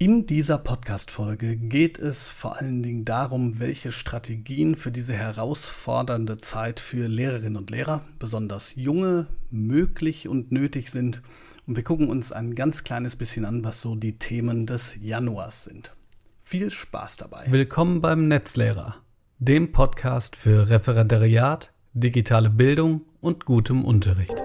In dieser Podcast-Folge geht es vor allen Dingen darum, welche Strategien für diese herausfordernde Zeit für Lehrerinnen und Lehrer, besonders junge, möglich und nötig sind. Und wir gucken uns ein ganz kleines bisschen an, was so die Themen des Januars sind. Viel Spaß dabei. Willkommen beim Netzlehrer, dem Podcast für Referendariat, digitale Bildung und gutem Unterricht.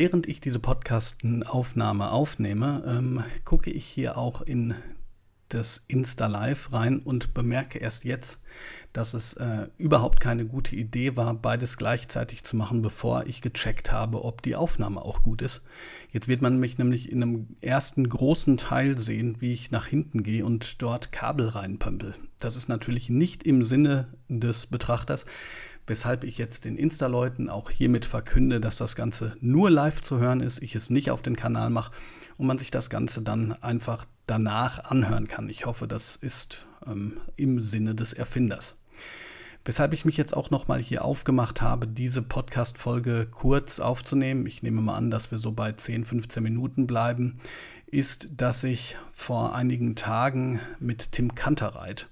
Während ich diese Podcastaufnahme aufnehme, ähm, gucke ich hier auch in das Insta Live rein und bemerke erst jetzt, dass es äh, überhaupt keine gute Idee war, beides gleichzeitig zu machen, bevor ich gecheckt habe, ob die Aufnahme auch gut ist. Jetzt wird man mich nämlich in einem ersten großen Teil sehen, wie ich nach hinten gehe und dort Kabel reinpömpel. Das ist natürlich nicht im Sinne des Betrachters weshalb ich jetzt den Insta-Leuten auch hiermit verkünde, dass das Ganze nur live zu hören ist, ich es nicht auf den Kanal mache und man sich das Ganze dann einfach danach anhören kann. Ich hoffe, das ist ähm, im Sinne des Erfinders. Weshalb ich mich jetzt auch nochmal hier aufgemacht habe, diese Podcast-Folge kurz aufzunehmen, ich nehme mal an, dass wir so bei 10, 15 Minuten bleiben, ist, dass ich vor einigen Tagen mit Tim Kanterreit,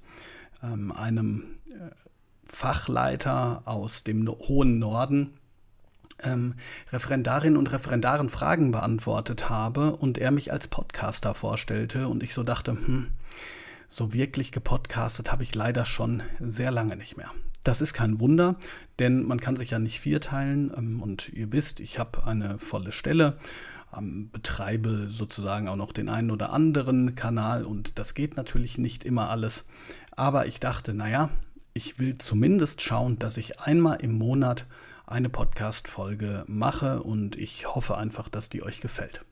ähm, einem äh, Fachleiter aus dem hohen Norden ähm, Referendarinnen und Referendaren Fragen beantwortet habe und er mich als Podcaster vorstellte und ich so dachte, hm, so wirklich gepodcastet habe ich leider schon sehr lange nicht mehr. Das ist kein Wunder, denn man kann sich ja nicht vierteilen ähm, und ihr wisst, ich habe eine volle Stelle, ähm, betreibe sozusagen auch noch den einen oder anderen Kanal und das geht natürlich nicht immer alles. Aber ich dachte, naja, ich will zumindest schauen, dass ich einmal im Monat eine Podcast-Folge mache und ich hoffe einfach, dass die euch gefällt.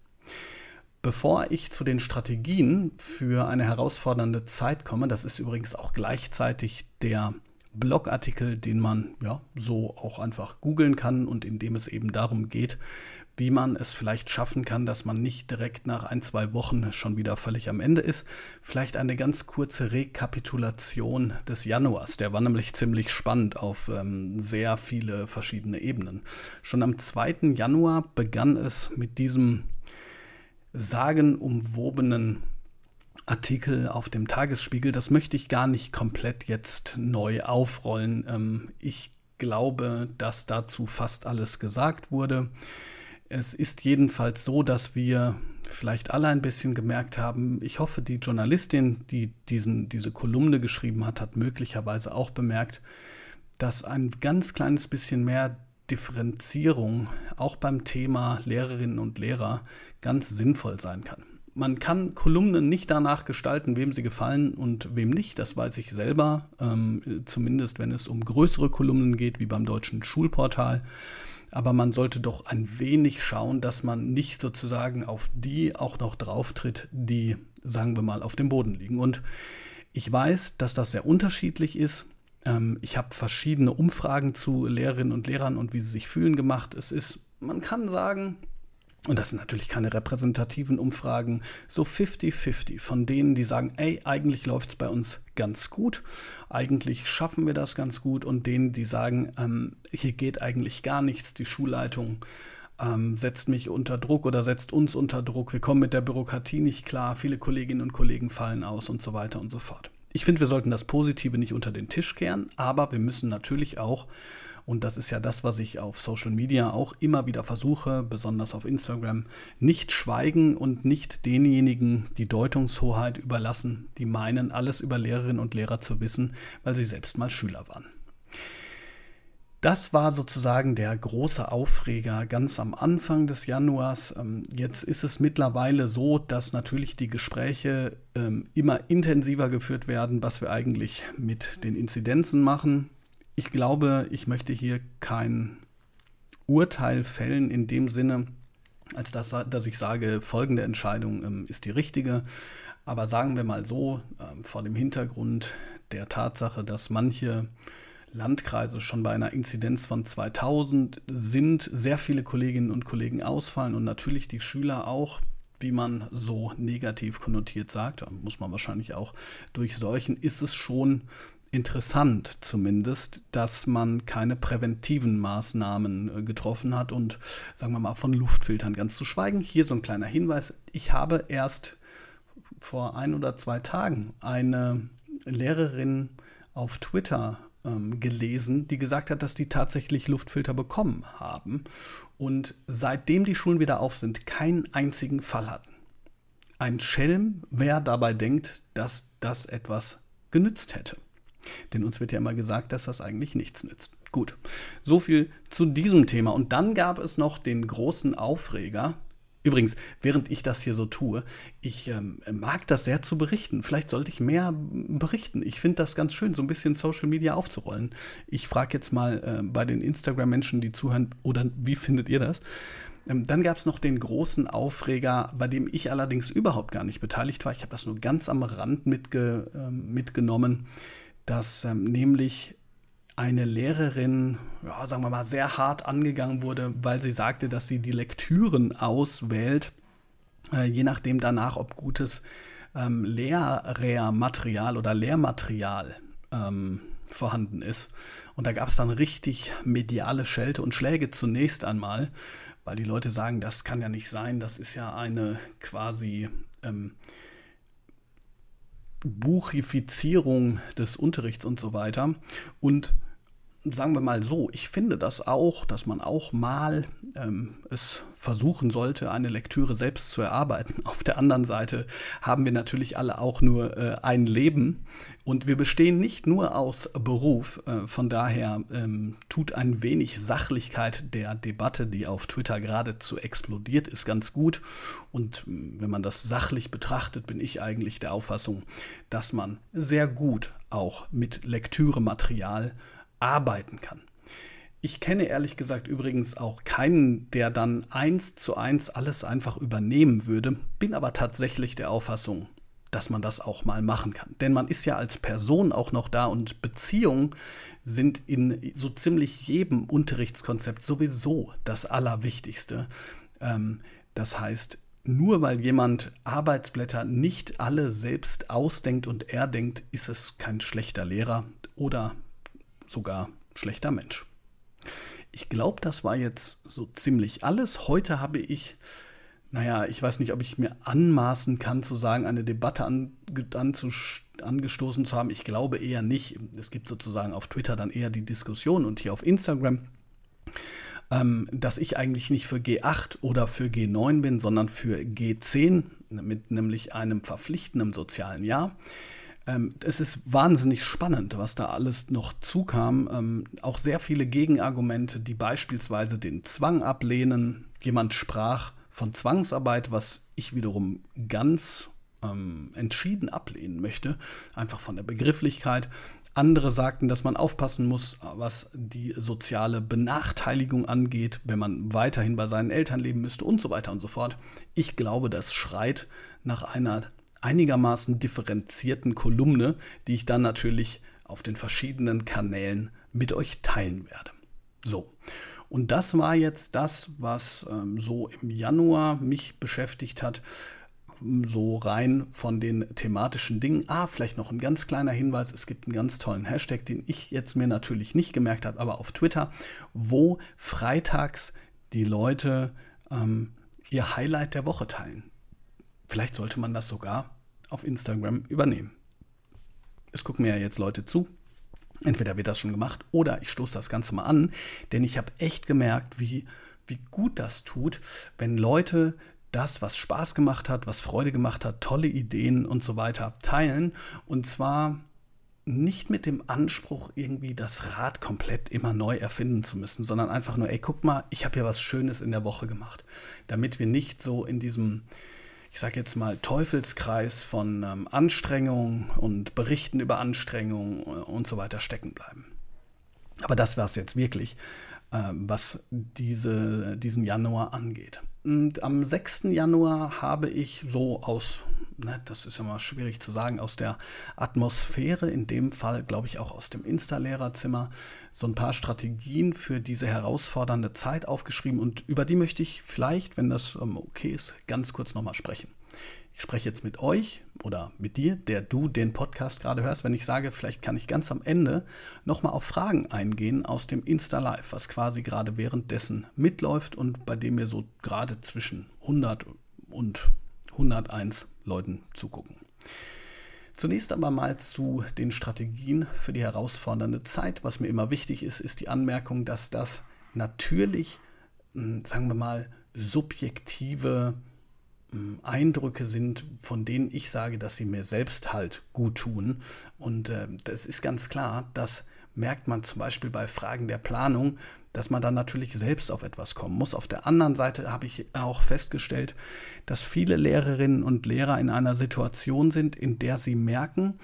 Bevor ich zu den Strategien für eine herausfordernde Zeit komme, das ist übrigens auch gleichzeitig der Blogartikel, den man ja so auch einfach googeln kann und in dem es eben darum geht, wie man es vielleicht schaffen kann, dass man nicht direkt nach ein, zwei Wochen schon wieder völlig am Ende ist. Vielleicht eine ganz kurze Rekapitulation des Januars. Der war nämlich ziemlich spannend auf ähm, sehr viele verschiedene Ebenen. Schon am 2. Januar begann es mit diesem sagenumwobenen Artikel auf dem Tagesspiegel. Das möchte ich gar nicht komplett jetzt neu aufrollen. Ähm, ich glaube, dass dazu fast alles gesagt wurde. Es ist jedenfalls so, dass wir vielleicht alle ein bisschen gemerkt haben, ich hoffe, die Journalistin, die diesen, diese Kolumne geschrieben hat, hat möglicherweise auch bemerkt, dass ein ganz kleines bisschen mehr Differenzierung auch beim Thema Lehrerinnen und Lehrer ganz sinnvoll sein kann. Man kann Kolumnen nicht danach gestalten, wem sie gefallen und wem nicht. Das weiß ich selber, ähm, zumindest wenn es um größere Kolumnen geht, wie beim deutschen Schulportal aber man sollte doch ein wenig schauen, dass man nicht sozusagen auf die auch noch drauf tritt, die, sagen wir mal, auf dem Boden liegen. Und ich weiß, dass das sehr unterschiedlich ist. Ähm, ich habe verschiedene Umfragen zu Lehrerinnen und Lehrern und wie sie sich fühlen gemacht. Es ist, man kann sagen, und das sind natürlich keine repräsentativen Umfragen, so 50-50 von denen, die sagen, ey, eigentlich läuft es bei uns ganz gut, eigentlich schaffen wir das ganz gut. Und denen, die sagen, ähm, hier geht eigentlich gar nichts, die Schulleitung ähm, setzt mich unter Druck oder setzt uns unter Druck, wir kommen mit der Bürokratie nicht klar, viele Kolleginnen und Kollegen fallen aus und so weiter und so fort. Ich finde, wir sollten das Positive nicht unter den Tisch kehren, aber wir müssen natürlich auch und das ist ja das, was ich auf Social Media auch immer wieder versuche, besonders auf Instagram, nicht schweigen und nicht denjenigen die Deutungshoheit überlassen, die meinen, alles über Lehrerinnen und Lehrer zu wissen, weil sie selbst mal Schüler waren. Das war sozusagen der große Aufreger ganz am Anfang des Januars. Ähm, jetzt ist es mittlerweile so, dass natürlich die Gespräche ähm, immer intensiver geführt werden, was wir eigentlich mit den Inzidenzen machen ich glaube, ich möchte hier kein Urteil fällen in dem Sinne, als dass, dass ich sage, folgende Entscheidung ähm, ist die richtige. Aber sagen wir mal so, ähm, vor dem Hintergrund der Tatsache, dass manche Landkreise schon bei einer Inzidenz von 2000 sind, sehr viele Kolleginnen und Kollegen ausfallen und natürlich die Schüler auch, wie man so negativ konnotiert sagt, muss man wahrscheinlich auch durchseuchen, ist es schon interessant zumindest, dass man keine präventiven Maßnahmen äh, getroffen hat und sagen wir mal von Luftfiltern ganz zu schweigen. Hier so ein kleiner Hinweis. Ich habe erst vor ein oder zwei Tagen eine Lehrerin auf Twitter ähm, gelesen, die gesagt hat, dass die tatsächlich Luftfilter bekommen haben und seitdem die Schulen wieder auf sind, keinen einzigen Fall hatten. Ein Schelm, wer dabei denkt, dass das etwas genützt hätte. Denn uns wird ja immer gesagt, dass das eigentlich nichts nützt. Gut, so viel zu diesem Thema. Und dann gab es noch den großen Aufreger. Übrigens, während ich das hier so tue, ich ähm, mag das sehr zu berichten. Vielleicht sollte ich mehr berichten. Ich finde das ganz schön, so ein bisschen Social Media aufzurollen. Ich frage jetzt mal äh, bei den Instagram-Menschen, die zuhören, oder wie findet ihr das? Ähm, dann gab es noch den großen Aufreger, bei dem ich allerdings überhaupt gar nicht beteiligt war. Ich habe das nur ganz am Rand mitge äh, mitgenommen dass ähm, nämlich eine Lehrerin, ja, sagen wir mal, sehr hart angegangen wurde, weil sie sagte, dass sie die Lektüren auswählt, äh, je nachdem danach, ob gutes ähm, Lehrmaterial oder Lehrmaterial ähm, vorhanden ist. Und da gab es dann richtig mediale Schelte und Schläge zunächst einmal, weil die Leute sagen, das kann ja nicht sein, das ist ja eine quasi ähm, Buchifizierung des Unterrichts und so weiter. Und sagen wir mal so, ich finde das auch, dass man auch mal ähm, es versuchen sollte, eine Lektüre selbst zu erarbeiten. Auf der anderen Seite haben wir natürlich alle auch nur äh, ein Leben und wir bestehen nicht nur aus Beruf. Äh, von daher ähm, tut ein wenig Sachlichkeit der Debatte, die auf Twitter geradezu explodiert, ist ganz gut. Und äh, wenn man das sachlich betrachtet, bin ich eigentlich der Auffassung, dass man sehr gut auch mit Lektürematerial arbeiten kann. Ich kenne ehrlich gesagt übrigens auch keinen, der dann eins zu eins alles einfach übernehmen würde, bin aber tatsächlich der Auffassung, dass man das auch mal machen kann. Denn man ist ja als Person auch noch da und Beziehungen sind in so ziemlich jedem Unterrichtskonzept sowieso das Allerwichtigste. Ähm, das heißt, nur weil jemand Arbeitsblätter nicht alle selbst ausdenkt und erdenkt, ist es kein schlechter Lehrer oder sogar schlechter Mensch. Ich glaube, das war jetzt so ziemlich alles. Heute habe ich, naja, ich weiß nicht, ob ich mir anmaßen kann zu sagen, eine Debatte an, an zu, angestoßen zu haben. Ich glaube eher nicht. Es gibt sozusagen auf Twitter dann eher die Diskussion und hier auf Instagram, ähm, dass ich eigentlich nicht für G8 oder für G9 bin, sondern für G10, mit nämlich einem verpflichtenden sozialen Jahr. Ähm, es ist wahnsinnig spannend, was da alles noch zukam. Ähm, auch sehr viele Gegenargumente, die beispielsweise den Zwang ablehnen. Jemand sprach von Zwangsarbeit, was ich wiederum ganz ähm, entschieden ablehnen möchte, einfach von der Begrifflichkeit. Andere sagten, dass man aufpassen muss, was die soziale Benachteiligung angeht, wenn man weiterhin bei seinen Eltern leben müsste und so weiter und so fort. Ich glaube, das schreit nach einer einigermaßen differenzierten Kolumne, die ich dann natürlich auf den verschiedenen Kanälen mit euch teilen werde. So. Und das war jetzt das, was ähm, so im Januar mich beschäftigt hat, so rein von den thematischen Dingen. Ah, vielleicht noch ein ganz kleiner Hinweis, es gibt einen ganz tollen Hashtag, den ich jetzt mir natürlich nicht gemerkt habe, aber auf Twitter, wo freitags die Leute ähm, ihr Highlight der Woche teilen. Vielleicht sollte man das sogar auf Instagram übernehmen. Es gucken mir ja jetzt Leute zu. Entweder wird das schon gemacht oder ich stoße das Ganze mal an, denn ich habe echt gemerkt, wie, wie gut das tut, wenn Leute das, was Spaß gemacht hat, was Freude gemacht hat, tolle Ideen und so weiter teilen. Und zwar nicht mit dem Anspruch, irgendwie das Rad komplett immer neu erfinden zu müssen, sondern einfach nur, ey, guck mal, ich habe ja was Schönes in der Woche gemacht. Damit wir nicht so in diesem ich sage jetzt mal, Teufelskreis von ähm, Anstrengung und Berichten über Anstrengung äh, und so weiter stecken bleiben. Aber das war es jetzt wirklich, äh, was diese, diesen Januar angeht. Und am 6. Januar habe ich so aus ne, das ist immer schwierig zu sagen, aus der Atmosphäre, in dem Fall glaube ich auch aus dem Insta-Lehrerzimmer, so ein paar Strategien für diese herausfordernde Zeit aufgeschrieben und über die möchte ich vielleicht, wenn das ähm, okay ist, ganz kurz nochmal sprechen. Ich spreche jetzt mit euch oder mit dir, der du den Podcast gerade hörst, wenn ich sage, vielleicht kann ich ganz am Ende nochmal auf Fragen eingehen aus dem Insta Live, was quasi gerade währenddessen mitläuft und bei dem wir so gerade zwischen 100 und 101 Leuten zugucken. Zunächst aber mal zu den Strategien für die herausfordernde Zeit. Was mir immer wichtig ist, ist die Anmerkung, dass das natürlich, hm, sagen wir mal, subjektive Eindrücke sind, von denen ich sage, dass sie mir selbst halt gut tun. Und äh, das ist ganz klar, das merkt man zum Beispiel bei Fragen der Planung, dass man dann natürlich selbst auf etwas kommen muss. Auf der anderen Seite habe ich auch festgestellt, dass viele Lehrerinnen und Lehrer in einer Situation sind, in der sie merken,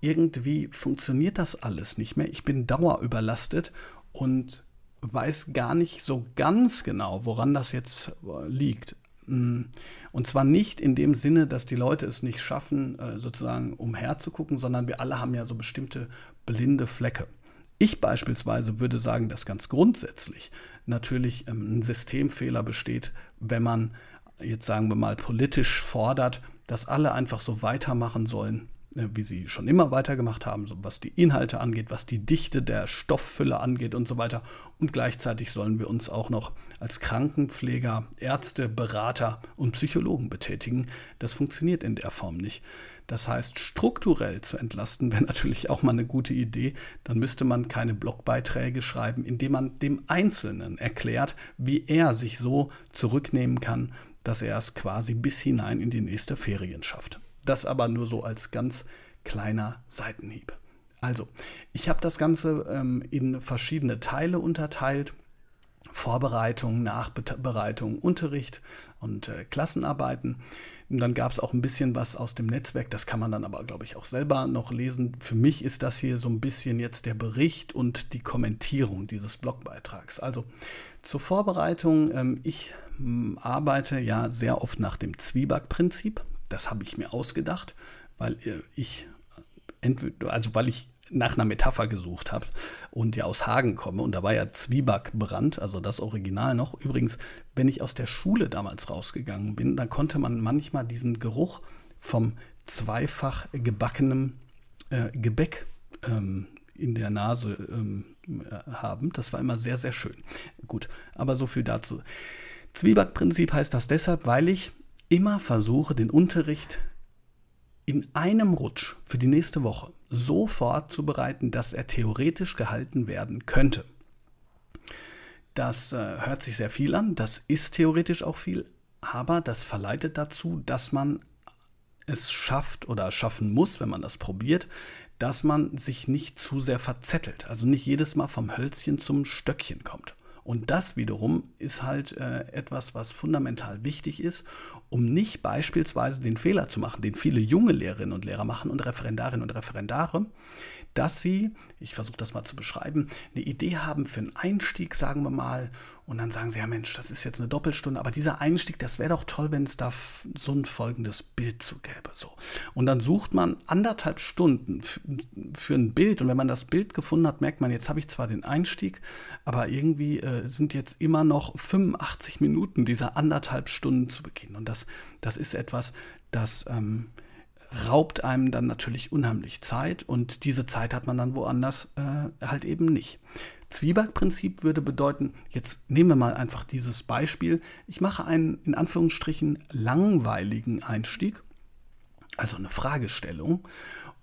irgendwie funktioniert das alles nicht mehr. Ich bin dauerüberlastet und weiß gar nicht so ganz genau, woran das jetzt äh, liegt. Mm, und zwar nicht in dem Sinne, dass die Leute es nicht schaffen, äh, sozusagen umherzugucken, sondern wir alle haben ja so bestimmte blinde Flecke. Ich beispielsweise würde sagen, dass ganz grundsätzlich natürlich ähm, ein Systemfehler besteht, wenn man jetzt sagen wir mal politisch fordert, dass alle einfach so weitermachen sollen, wie sie schon immer weitergemacht haben, so was die Inhalte angeht, was die Dichte der Stofffülle angeht und so weiter. Und gleichzeitig sollen wir uns auch noch als Krankenpfleger, Ärzte, Berater und Psychologen betätigen. Das funktioniert in der Form nicht. Das heißt, strukturell zu entlasten wäre natürlich auch mal eine gute Idee. Dann müsste man keine Blogbeiträge schreiben, indem man dem Einzelnen erklärt, wie er sich so zurücknehmen kann, dass er es quasi bis hinein in die nächste Ferien schafft. Das aber nur so als ganz kleiner Seitenhieb. Also, ich habe das Ganze ähm, in verschiedene Teile unterteilt. Vorbereitung, Nachbereitung, Unterricht und äh, Klassenarbeiten. Und dann gab es auch ein bisschen was aus dem Netzwerk, das kann man dann aber, glaube ich, auch selber noch lesen. Für mich ist das hier so ein bisschen jetzt der Bericht und die Kommentierung dieses Blogbeitrags. Also zur Vorbereitung, ähm, ich hm, arbeite ja sehr oft nach dem Zwieback-Prinzip. Das habe ich mir ausgedacht, weil äh, ich also weil ich nach einer Metapher gesucht habe und ja aus Hagen komme und da war ja Zwieback berannt, also das Original noch. Übrigens, wenn ich aus der Schule damals rausgegangen bin, dann konnte man manchmal diesen Geruch vom zweifach gebackenem äh, Gebäck ähm, in der Nase ähm, äh, haben. Das war immer sehr, sehr schön. Gut, aber so viel dazu. Zwiebackprinzip heißt das deshalb, weil ich immer versuche, den Unterricht in einem Rutsch für die nächste Woche so vorzubereiten, dass er theoretisch gehalten werden könnte. Das äh, hört sich sehr viel an, das ist theoretisch auch viel, aber das verleitet dazu, dass man es schafft oder schaffen muss, wenn man das probiert, dass man sich nicht zu sehr verzettelt, also nicht jedes Mal vom Hölzchen zum Stöckchen kommt. Und das wiederum ist halt äh, etwas, was fundamental wichtig ist, um nicht beispielsweise den Fehler zu machen, den viele junge Lehrerinnen und Lehrer machen und Referendarinnen und Referendare, dass sie, ich versuche das mal zu beschreiben, eine Idee haben für einen Einstieg, sagen wir mal, und dann sagen sie, ja Mensch, das ist jetzt eine Doppelstunde, aber dieser Einstieg, das wäre doch toll, wenn es da so ein folgendes Bild zu gäbe. So. Und dann sucht man anderthalb Stunden für ein Bild und wenn man das Bild gefunden hat, merkt man, jetzt habe ich zwar den Einstieg, aber irgendwie äh, sind jetzt immer noch 85 Minuten dieser anderthalb Stunden zu Beginn. Und das, das ist etwas, das... Ähm, raubt einem dann natürlich unheimlich Zeit und diese Zeit hat man dann woanders äh, halt eben nicht. Zwieback-Prinzip würde bedeuten, jetzt nehmen wir mal einfach dieses Beispiel, ich mache einen in Anführungsstrichen langweiligen Einstieg, also eine Fragestellung,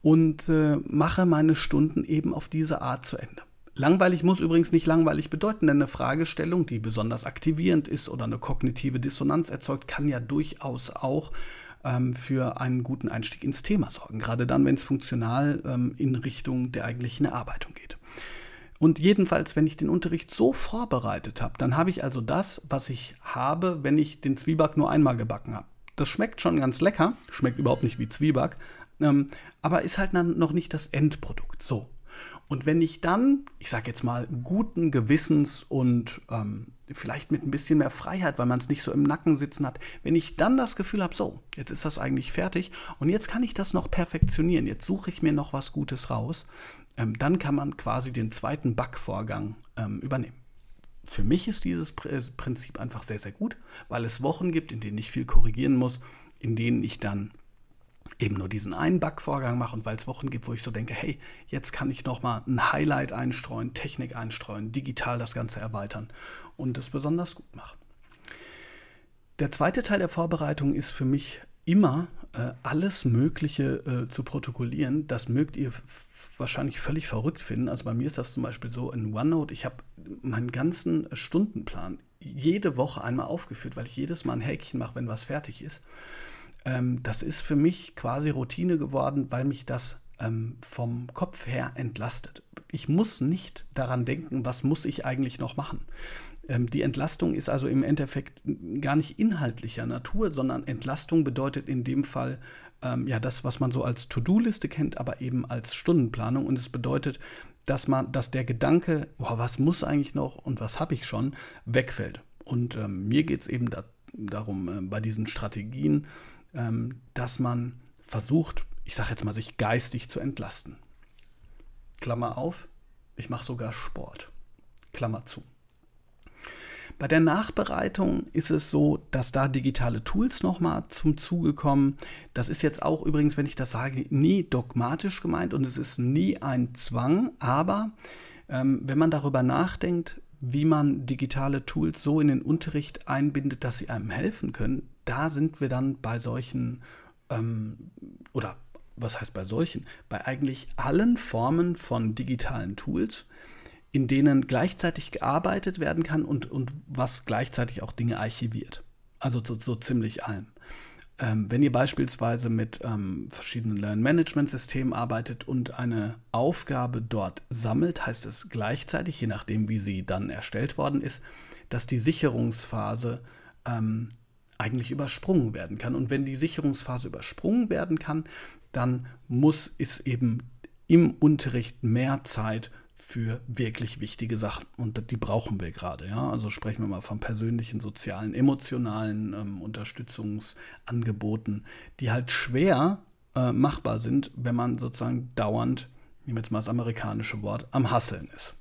und äh, mache meine Stunden eben auf diese Art zu Ende. Langweilig muss übrigens nicht langweilig bedeuten, denn eine Fragestellung, die besonders aktivierend ist oder eine kognitive Dissonanz erzeugt, kann ja durchaus auch ähm, für einen guten Einstieg ins Thema sorgen. Gerade dann, wenn es funktional ähm, in Richtung der eigentlichen Erarbeitung geht. Und jedenfalls, wenn ich den Unterricht so vorbereitet habe, dann habe ich also das, was ich habe, wenn ich den Zwieback nur einmal gebacken habe. Das schmeckt schon ganz lecker, schmeckt überhaupt nicht wie Zwieback, ähm, aber ist halt dann noch nicht das Endprodukt. So. Und wenn ich dann, ich sage jetzt mal, guten Gewissens und ähm, vielleicht mit ein bisschen mehr Freiheit, weil man es nicht so im Nacken sitzen hat, wenn ich dann das Gefühl habe, so, jetzt ist das eigentlich fertig und jetzt kann ich das noch perfektionieren, jetzt suche ich mir noch was Gutes raus, ähm, dann kann man quasi den zweiten Backvorgang ähm, übernehmen. Für mich ist dieses Prinzip einfach sehr, sehr gut, weil es Wochen gibt, in denen ich viel korrigieren muss in denen ich dann eben nur diesen einen Backvorgang mache und weil es Wochen gibt, wo ich so denke, hey, jetzt kann ich noch mal ein Highlight einstreuen, Technik einstreuen, digital das Ganze erweitern und es besonders gut machen. Der zweite Teil der Vorbereitung ist für mich immer äh, alles Mögliche äh, zu protokollieren. Das mögt ihr wahrscheinlich völlig verrückt finden. Also bei mir ist das zum Beispiel so in OneNote. Ich habe meinen ganzen Stundenplan jede Woche einmal aufgeführt, weil ich jedes Mal ein Häkchen mache, wenn was fertig ist. Ähm, das ist für mich quasi Routine geworden, weil mich das ähm, vom Kopf her entlastet. Ich muss nicht daran denken, was muss ich eigentlich noch machen. Ähm, die Entlastung ist also im Endeffekt gar nicht inhaltlicher Natur, sondern Entlastung bedeutet in dem Fall ähm, ja das, was man so als To-Do-Liste kennt, aber eben als Stundenplanung. Und es bedeutet, dass man, dass der Gedanke, boah, was muss eigentlich noch und was habe ich schon, wegfällt. Und ähm, mir geht es eben da, darum, äh, bei diesen Strategien, ähm, dass man versucht, ich sage jetzt mal, sich geistig zu entlasten. Klammer auf, ich mache sogar Sport. Klammer zu. Bei der Nachbereitung ist es so, dass da digitale Tools nochmal zum Zuge kommen. Das ist jetzt auch übrigens, wenn ich das sage, nie dogmatisch gemeint und es ist nie ein Zwang, aber ähm, wenn man darüber nachdenkt, wie man digitale Tools so in den Unterricht einbindet, dass sie einem helfen können, da sind wir dann bei solchen ähm, oder was heißt bei solchen? Bei eigentlich allen Formen von digitalen Tools, in denen gleichzeitig gearbeitet werden kann und, und was gleichzeitig auch Dinge archiviert. Also so, so ziemlich allem. Ähm, wenn ihr beispielsweise mit ähm, verschiedenen Lernmanagement-Systemen arbeitet und eine Aufgabe dort sammelt, heißt es gleichzeitig, je nachdem wie sie dann erstellt worden ist, dass die Sicherungsphase ähm, eigentlich übersprungen werden kann. Und wenn die Sicherungsphase übersprungen werden kann, dann muss es eben im Unterricht mehr Zeit für wirklich wichtige Sachen. Und die brauchen wir gerade. Ja? Also sprechen wir mal von persönlichen, sozialen, emotionalen ähm, Unterstützungsangeboten, die halt schwer äh, machbar sind, wenn man sozusagen dauernd, nehmen wir jetzt mal das amerikanische Wort, am Hasseln ist.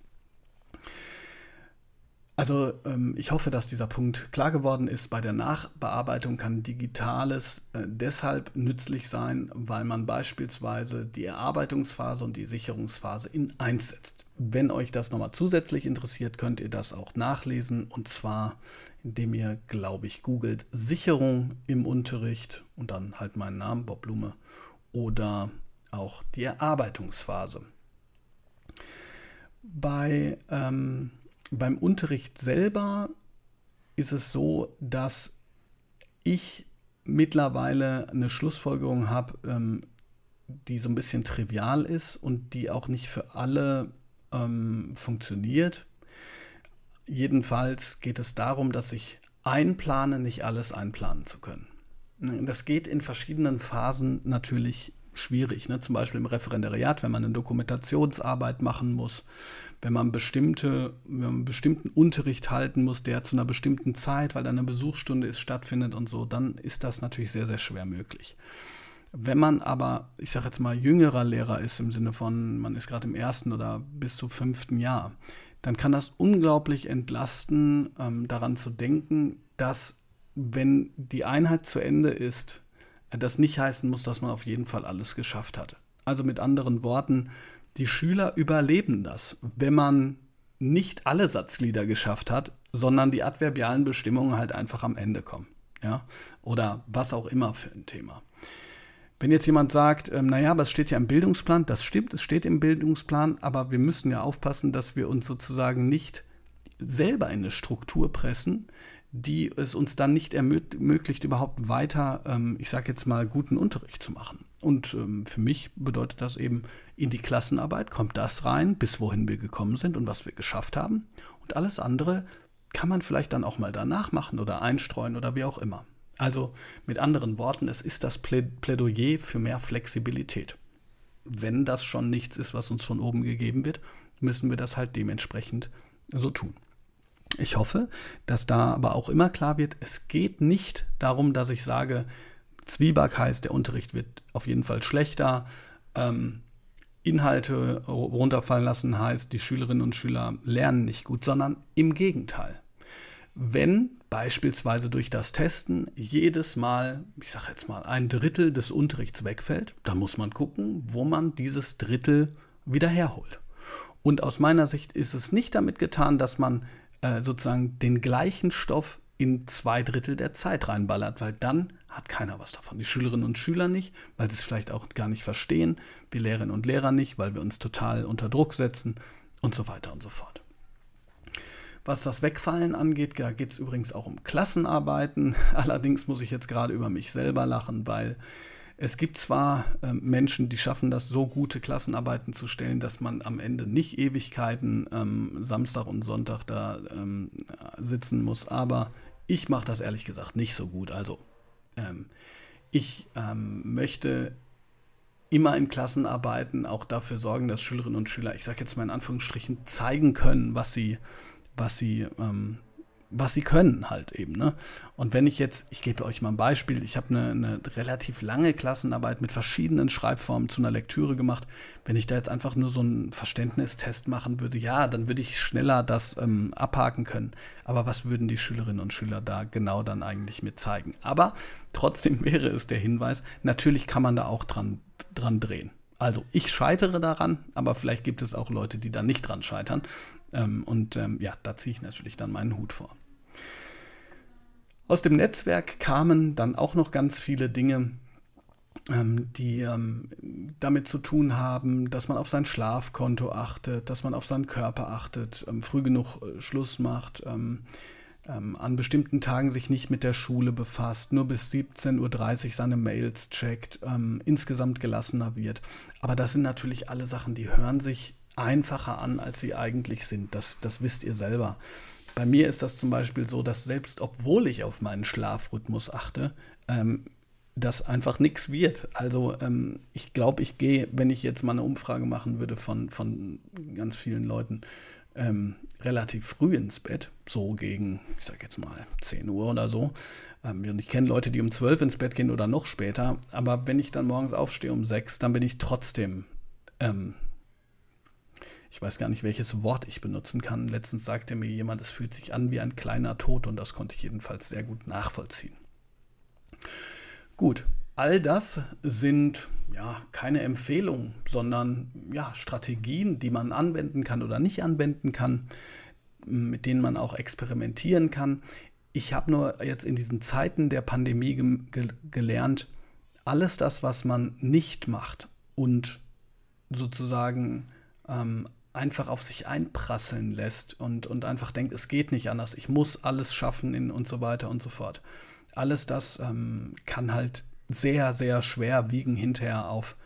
Also ähm, ich hoffe, dass dieser Punkt klar geworden ist. Bei der Nachbearbeitung kann Digitales äh, deshalb nützlich sein, weil man beispielsweise die Erarbeitungsphase und die Sicherungsphase in eins setzt. Wenn euch das nochmal zusätzlich interessiert, könnt ihr das auch nachlesen und zwar indem ihr, glaube ich, googelt Sicherung im Unterricht und dann halt meinen Namen, Bob Blume, oder auch die Erarbeitungsphase. Bei ähm, beim Unterricht selber ist es so, dass ich mittlerweile eine Schlussfolgerung habe, ähm, die so ein bisschen trivial ist und die auch nicht für alle ähm, funktioniert. Jedenfalls geht es darum, dass ich einplane, nicht alles einplanen zu können. Das geht in verschiedenen Phasen natürlich schwierig. Ne? Zum Beispiel im Referendariat, wenn man eine Dokumentationsarbeit machen muss, wenn man, bestimmte, wenn man bestimmten Unterricht halten muss, der zu einer bestimmten Zeit, weil da eine Besuchsstunde ist, stattfindet und so, dann ist das natürlich sehr, sehr schwer möglich. Wenn man aber, ich sage jetzt mal, jüngerer Lehrer ist, im Sinne von, man ist gerade im ersten oder bis zum fünften Jahr, dann kann das unglaublich entlasten, ähm, daran zu denken, dass wenn die Einheit zu Ende ist, das nicht heißen muss, dass man auf jeden Fall alles geschafft hat. Also mit anderen Worten, die Schüler überleben das, wenn man nicht alle Satzglieder geschafft hat, sondern die adverbialen Bestimmungen halt einfach am Ende kommen. Ja? Oder was auch immer für ein Thema. Wenn jetzt jemand sagt, ähm, naja, aber es steht ja im Bildungsplan, das stimmt, es steht im Bildungsplan, aber wir müssen ja aufpassen, dass wir uns sozusagen nicht selber in eine Struktur pressen, die es uns dann nicht ermöglicht, überhaupt weiter, ähm, ich sage jetzt mal, guten Unterricht zu machen. Und ähm, für mich bedeutet das eben, in die Klassenarbeit kommt das rein, bis wohin wir gekommen sind und was wir geschafft haben. Und alles andere kann man vielleicht dann auch mal danach machen oder einstreuen oder wie auch immer. Also mit anderen Worten, es ist das Plädoyer für mehr Flexibilität. Wenn das schon nichts ist, was uns von oben gegeben wird, müssen wir das halt dementsprechend so tun. Ich hoffe, dass da aber auch immer klar wird, es geht nicht darum, dass ich sage, Zwieback heißt, der Unterricht wird auf jeden Fall schlechter. Ähm, Inhalte runterfallen lassen heißt, die Schülerinnen und Schüler lernen nicht gut, sondern im Gegenteil. Wenn beispielsweise durch das Testen jedes Mal, ich sage jetzt mal, ein Drittel des Unterrichts wegfällt, dann muss man gucken, wo man dieses Drittel wieder herholt. Und aus meiner Sicht ist es nicht damit getan, dass man äh, sozusagen den gleichen Stoff in zwei Drittel der Zeit reinballert, weil dann hat keiner was davon. Die Schülerinnen und Schüler nicht, weil sie es vielleicht auch gar nicht verstehen, wir Lehrerinnen und Lehrer nicht, weil wir uns total unter Druck setzen und so weiter und so fort. Was das Wegfallen angeht, da geht es übrigens auch um Klassenarbeiten. Allerdings muss ich jetzt gerade über mich selber lachen, weil es gibt zwar äh, Menschen, die schaffen das, so gute Klassenarbeiten zu stellen, dass man am Ende nicht Ewigkeiten ähm, Samstag und Sonntag da ähm, sitzen muss, aber ich mache das ehrlich gesagt nicht so gut. Also ähm, ich ähm, möchte immer in Klassenarbeiten auch dafür sorgen, dass Schülerinnen und Schüler, ich sage jetzt mal in Anführungsstrichen, zeigen können, was sie, was sie ähm, was sie können halt eben. Ne? Und wenn ich jetzt, ich gebe euch mal ein Beispiel, ich habe eine, eine, relativ lange Klassenarbeit mit verschiedenen Schreibformen zu einer Lektüre gemacht. Wenn ich da jetzt einfach nur so einen Verständnistest machen würde, ja, dann würde ich schneller das ähm, abhaken können. Aber was würden die Schülerinnen und Schüler da genau dann eigentlich mit zeigen? Aber trotzdem wäre es der Hinweis, natürlich kann man da auch dran, dran drehen. Also ich scheitere daran, aber vielleicht gibt es auch Leute, die da nicht dran scheitern. Ähm, und ähm, ja, da ziehe ich natürlich dann meinen Hut vor. Aus dem Netzwerk kamen dann auch noch ganz viele Dinge, ähm, die ähm, damit zu tun haben, dass man auf sein Schlafkonto achtet, dass man auf seinen Körper achtet, ähm, früh genug äh, Schluss macht, ähm, ähm, an bestimmten Tagen sich nicht mit der Schule befasst, nur bis 17.30 Uhr seine Mails checkt, ähm, insgesamt gelassener wird. Aber das sind natürlich alle Sachen, die hören sich einfacher an, als sie eigentlich sind. Das, das wisst ihr selber. Bei mir ist das zum Beispiel so, dass selbst obwohl ich auf meinen Schlafrhythmus achte, ähm, das einfach nichts wird. Also ähm, ich glaube, ich gehe, wenn ich jetzt mal eine Umfrage machen würde von, von ganz vielen Leuten, ähm, relativ früh ins Bett, so gegen, ich sag jetzt mal 10 Uhr oder so. Ähm, und ich kenne Leute, die um 12 ins Bett gehen oder noch später. Aber wenn ich dann morgens aufstehe um 6, dann bin ich trotzdem ähm, ich weiß gar nicht, welches Wort ich benutzen kann. Letztens sagte mir jemand, es fühlt sich an wie ein kleiner Tod und das konnte ich jedenfalls sehr gut nachvollziehen. Gut, all das sind ja keine Empfehlungen, sondern ja Strategien, die man anwenden kann oder nicht anwenden kann, mit denen man auch experimentieren kann. Ich habe nur jetzt in diesen Zeiten der Pandemie ge ge gelernt, alles das, was man nicht macht und sozusagen ähm, einfach auf sich einprasseln lässt und, und einfach denkt, es geht nicht anders, ich muss alles schaffen in, und so weiter und so fort. Alles das ähm, kann halt sehr, sehr schwer wiegen hinterher auf,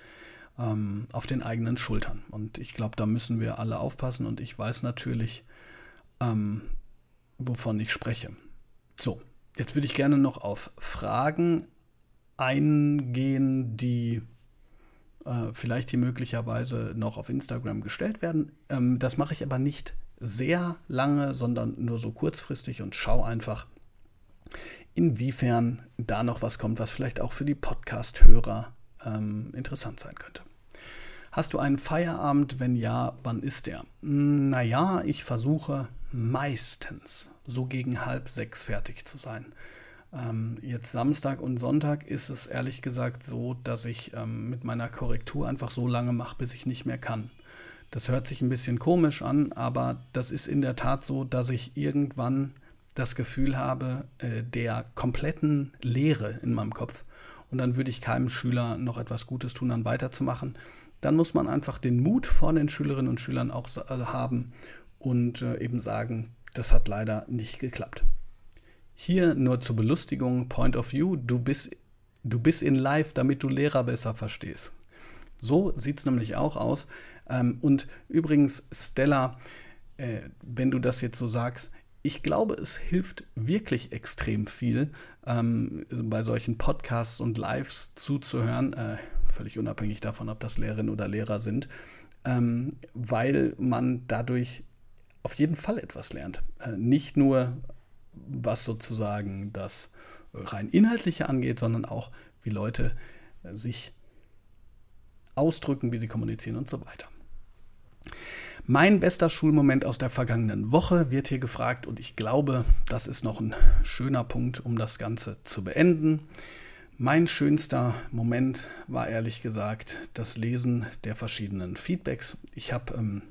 ähm, auf den eigenen Schultern. Und ich glaube, da müssen wir alle aufpassen und ich weiß natürlich, ähm, wovon ich spreche. So, jetzt würde ich gerne noch auf Fragen eingehen, die äh, vielleicht hier möglicherweise noch auf Instagram gestellt werden. Ähm, das mache ich aber nicht sehr lange, sondern nur so kurzfristig und schaue einfach, inwiefern da noch was kommt, was vielleicht auch für die Podcast-Hörer ähm, interessant sein könnte. Hast du einen Feierabend? Wenn ja, wann ist der? Hm, naja, ich versuche meistens so gegen halb sechs fertig zu sein. Ähm, jetzt Samstag und Sonntag ist es ehrlich gesagt so, dass ich ähm, mit meiner Korrektur einfach so lange mache, bis ich nicht mehr kann. Das hört sich ein bisschen komisch an, aber das ist in der Tat so, dass ich irgendwann das Gefühl habe, äh, der kompletten Leere in meinem Kopf. Und dann würde ich keinem Schüler noch etwas Gutes tun, dann weiterzumachen. Dann muss man einfach den Mut vor den Schülerinnen und Schülern auch äh, haben und äh, eben sagen, das hat leider nicht geklappt. Hier nur zur Belustigung, Point of View, du bist, du bist in Live, damit du Lehrer besser verstehst. So sieht es nämlich auch aus. Ähm, und übrigens, Stella, äh, wenn du das jetzt so sagst, ich glaube, es hilft wirklich extrem viel, ähm, bei solchen Podcasts und Lives zuzuhören, äh, völlig unabhängig davon, ob das Lehrerinnen oder Lehrer sind, ähm, weil man dadurch auf jeden Fall etwas lernt. Äh, nicht nur was sozusagen das rein inhaltliche angeht, sondern auch, wie Leute sich ausdrücken, wie sie kommunizieren und so weiter. Mein bester Schulmoment aus der vergangenen Woche wird hier gefragt und ich glaube, das ist noch ein schöner Punkt, um das Ganze zu beenden. Mein schönster Moment war ehrlich gesagt das Lesen der verschiedenen Feedbacks. Ich habe, ähm,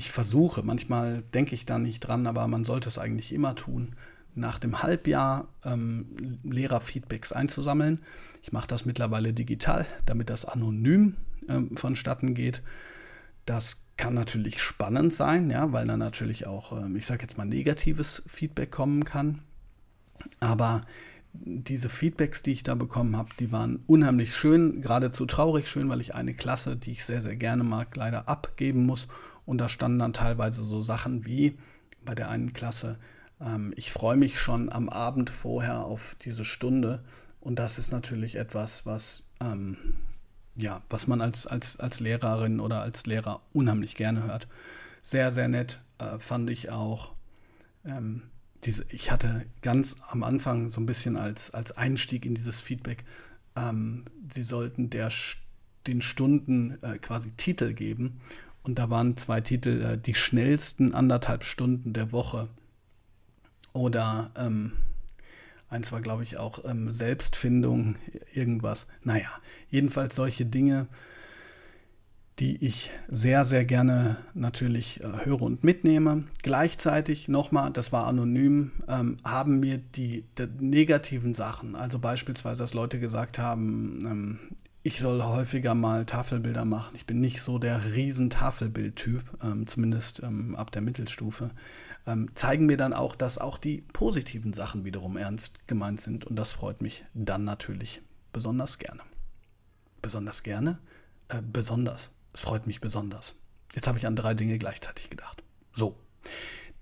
ich versuche, manchmal denke ich da nicht dran, aber man sollte es eigentlich immer tun, nach dem Halbjahr ähm, Lehrerfeedbacks einzusammeln. Ich mache das mittlerweile digital, damit das anonym ähm, vonstatten geht. Das kann natürlich spannend sein, ja, weil dann natürlich auch, ähm, ich sage jetzt mal, negatives Feedback kommen kann. Aber diese Feedbacks, die ich da bekommen habe, die waren unheimlich schön, geradezu traurig schön, weil ich eine Klasse, die ich sehr, sehr gerne mag, leider abgeben muss. Und da standen dann teilweise so Sachen wie bei der einen Klasse, ähm, ich freue mich schon am Abend vorher auf diese Stunde. Und das ist natürlich etwas, was, ähm, ja, was man als, als, als Lehrerin oder als Lehrer unheimlich gerne hört. Sehr, sehr nett äh, fand ich auch. Ähm, diese, ich hatte ganz am Anfang so ein bisschen als, als Einstieg in dieses Feedback, ähm, sie sollten der, den Stunden äh, quasi Titel geben. Und da waren zwei Titel, äh, die schnellsten anderthalb Stunden der Woche oder ähm, eins war, glaube ich, auch ähm, Selbstfindung, irgendwas. Naja, jedenfalls solche Dinge, die ich sehr, sehr gerne natürlich äh, höre und mitnehme. Gleichzeitig nochmal, das war anonym, ähm, haben mir die, die, negativen Sachen, also beispielsweise, dass Leute gesagt haben, ähm, ich soll häufiger mal Tafelbilder machen. Ich bin nicht so der riesen Tafelbildtyp, ähm, zumindest ähm, ab der Mittelstufe ähm, zeigen mir dann auch, dass auch die positiven Sachen wiederum ernst gemeint sind. Und das freut mich dann natürlich besonders gerne. Besonders gerne? Äh, besonders. Es freut mich besonders. Jetzt habe ich an drei Dinge gleichzeitig gedacht. So,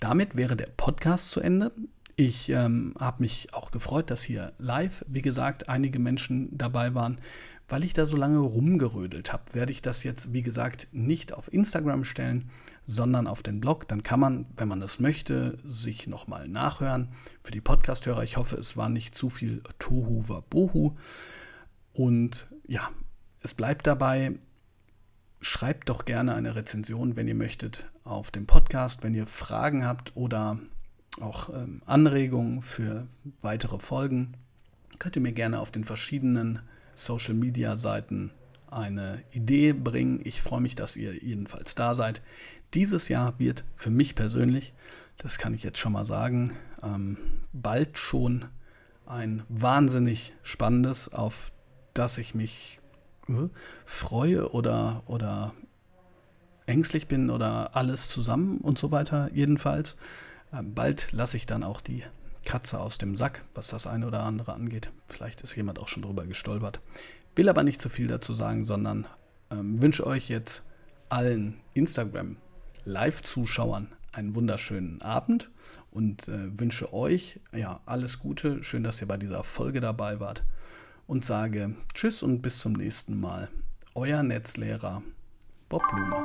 damit wäre der Podcast zu Ende. Ich ähm, habe mich auch gefreut, dass hier live, wie gesagt, einige Menschen dabei waren. Weil ich da so lange rumgerödelt habe, werde ich das jetzt, wie gesagt, nicht auf Instagram stellen, sondern auf den Blog. Dann kann man, wenn man das möchte, sich nochmal nachhören. Für die Podcasthörer, ich hoffe, es war nicht zu viel Tohu Wabohu. Und ja, es bleibt dabei. Schreibt doch gerne eine Rezension, wenn ihr möchtet, auf dem Podcast, wenn ihr Fragen habt oder auch ähm, Anregungen für weitere Folgen. Könnt ihr mir gerne auf den verschiedenen Social Media Seiten eine Idee bringen. Ich freue mich, dass ihr jedenfalls da seid. Dieses Jahr wird für mich persönlich, das kann ich jetzt schon mal sagen, ähm, bald schon ein wahnsinnig spannendes, auf das ich mich äh, freue oder, oder ängstlich bin oder alles zusammen und so weiter. Jedenfalls, äh, bald lasse ich dann auch die Katze aus dem Sack, was das eine oder andere angeht. Vielleicht ist jemand auch schon drüber gestolpert. Will aber nicht zu viel dazu sagen, sondern ähm, wünsche euch jetzt allen Instagram Live-Zuschauern einen wunderschönen Abend und äh, wünsche euch ja alles Gute. Schön, dass ihr bei dieser Folge dabei wart und sage Tschüss und bis zum nächsten Mal. Euer Netzlehrer Bob Blumer.